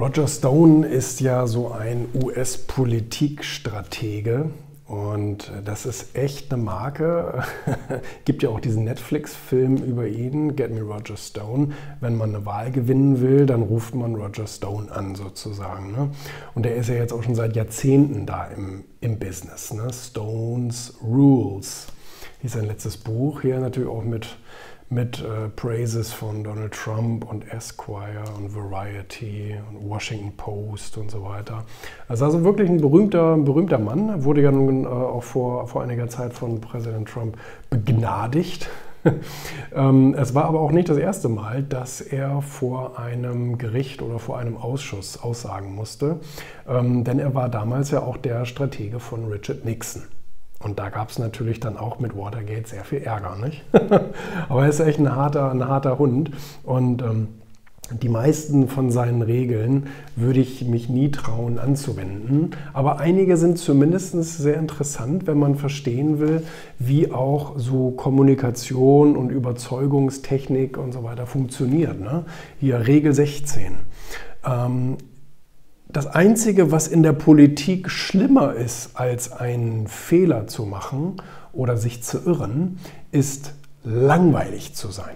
Roger Stone ist ja so ein US-Politikstratege und das ist echt eine Marke. Gibt ja auch diesen Netflix-Film über ihn, Get Me Roger Stone. Wenn man eine Wahl gewinnen will, dann ruft man Roger Stone an sozusagen. Ne? Und der ist ja jetzt auch schon seit Jahrzehnten da im, im Business. Ne? Stones Rules hieß sein letztes Buch hier natürlich auch mit mit äh, Praises von Donald Trump und Esquire und Variety und Washington Post und so weiter. Also, also wirklich ein berühmter, berühmter Mann, wurde ja nun äh, auch vor, vor einiger Zeit von Präsident Trump begnadigt. ähm, es war aber auch nicht das erste Mal, dass er vor einem Gericht oder vor einem Ausschuss aussagen musste, ähm, denn er war damals ja auch der Stratege von Richard Nixon. Und da gab es natürlich dann auch mit Watergate sehr viel Ärger. Nicht? Aber er ist echt ein harter, ein harter Hund. Und ähm, die meisten von seinen Regeln würde ich mich nie trauen anzuwenden. Aber einige sind zumindest sehr interessant, wenn man verstehen will, wie auch so Kommunikation und Überzeugungstechnik und so weiter funktioniert. Ne? Hier Regel 16. Ähm, das Einzige, was in der Politik schlimmer ist, als einen Fehler zu machen oder sich zu irren, ist langweilig zu sein.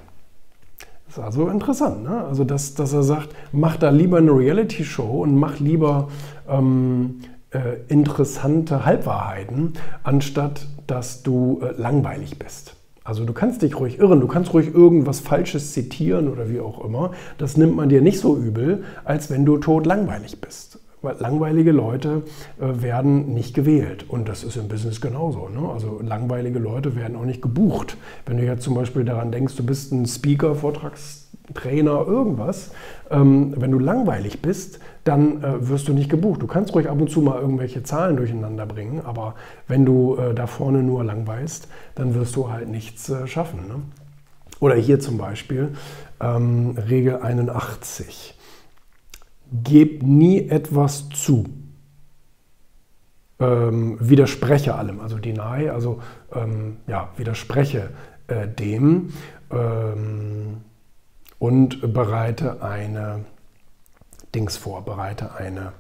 Das ist also interessant, ne? also dass, dass er sagt, mach da lieber eine Reality-Show und mach lieber ähm, äh, interessante Halbwahrheiten, anstatt dass du äh, langweilig bist. Also du kannst dich ruhig irren, du kannst ruhig irgendwas Falsches zitieren oder wie auch immer. Das nimmt man dir nicht so übel, als wenn du tot langweilig bist. Weil langweilige Leute äh, werden nicht gewählt. Und das ist im Business genauso. Ne? Also langweilige Leute werden auch nicht gebucht. Wenn du jetzt zum Beispiel daran denkst, du bist ein Speaker, Vortragstrainer, irgendwas. Ähm, wenn du langweilig bist, dann äh, wirst du nicht gebucht. Du kannst ruhig ab und zu mal irgendwelche Zahlen durcheinander bringen, aber wenn du äh, da vorne nur langweilst, dann wirst du halt nichts äh, schaffen. Ne? Oder hier zum Beispiel ähm, Regel 81 gebt nie etwas zu. Ähm, widerspreche allem, also deny, also ähm, ja, widerspreche äh, dem ähm, und bereite eine Dings vor, bereite eine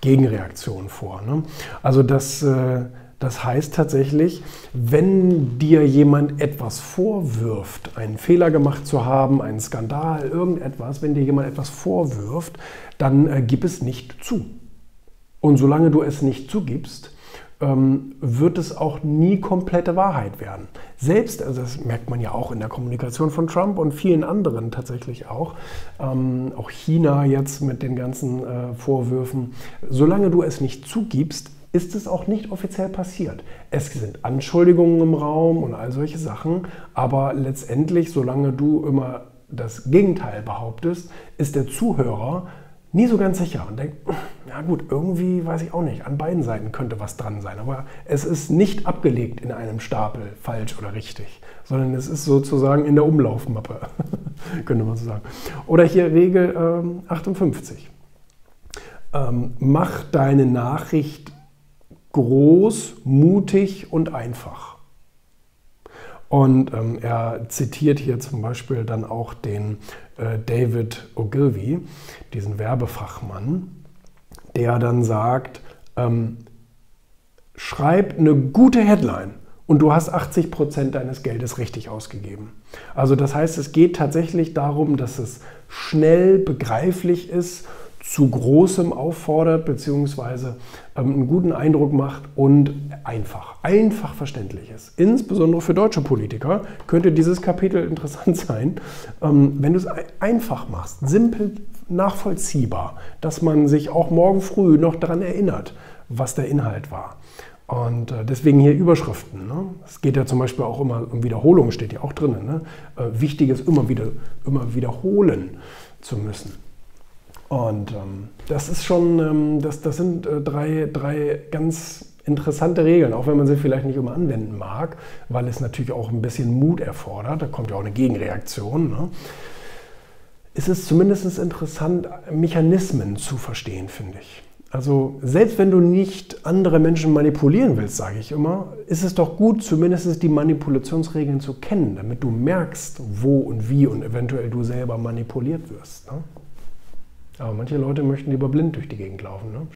Gegenreaktion vor. Ne? Also das, äh, das heißt tatsächlich, wenn dir jemand etwas vorwirft, einen Fehler gemacht zu haben, einen Skandal, irgendetwas, wenn dir jemand etwas vorwirft, dann äh, gib es nicht zu. Und solange du es nicht zugibst, wird es auch nie komplette Wahrheit werden. Selbst, also das merkt man ja auch in der Kommunikation von Trump und vielen anderen tatsächlich auch, ähm, auch China jetzt mit den ganzen äh, Vorwürfen, solange du es nicht zugibst, ist es auch nicht offiziell passiert. Es sind Anschuldigungen im Raum und all solche Sachen, aber letztendlich, solange du immer das Gegenteil behauptest, ist der Zuhörer nie so ganz sicher und denkt, ja gut, irgendwie weiß ich auch nicht, an beiden Seiten könnte was dran sein, aber es ist nicht abgelegt in einem Stapel, falsch oder richtig, sondern es ist sozusagen in der Umlaufmappe, könnte man so sagen. Oder hier Regel ähm, 58. Ähm, mach deine Nachricht groß, mutig und einfach. Und ähm, er zitiert hier zum Beispiel dann auch den äh, David Ogilvy, diesen Werbefachmann, der dann sagt, ähm, schreib eine gute Headline und du hast 80 Prozent deines Geldes richtig ausgegeben. Also das heißt, es geht tatsächlich darum, dass es schnell begreiflich ist zu großem auffordert, beziehungsweise ähm, einen guten Eindruck macht und einfach, einfach verständlich ist. Insbesondere für deutsche Politiker könnte dieses Kapitel interessant sein, ähm, wenn du es einfach machst, simpel nachvollziehbar, dass man sich auch morgen früh noch daran erinnert, was der Inhalt war. Und äh, deswegen hier Überschriften. Ne? Es geht ja zum Beispiel auch immer um Wiederholung, steht ja auch drin. Ne? Äh, wichtig ist immer wieder immer wiederholen zu müssen. Und ähm, das ist schon, ähm, das, das sind äh, drei, drei ganz interessante Regeln, auch wenn man sie vielleicht nicht immer anwenden mag, weil es natürlich auch ein bisschen Mut erfordert. Da kommt ja auch eine Gegenreaktion. Ne? Es ist zumindest interessant, Mechanismen zu verstehen, finde ich. Also selbst wenn du nicht andere Menschen manipulieren willst, sage ich immer, ist es doch gut, zumindest die Manipulationsregeln zu kennen, damit du merkst, wo und wie und eventuell du selber manipuliert wirst. Ne? Aber manche Leute möchten lieber blind durch die Gegend laufen. Ne?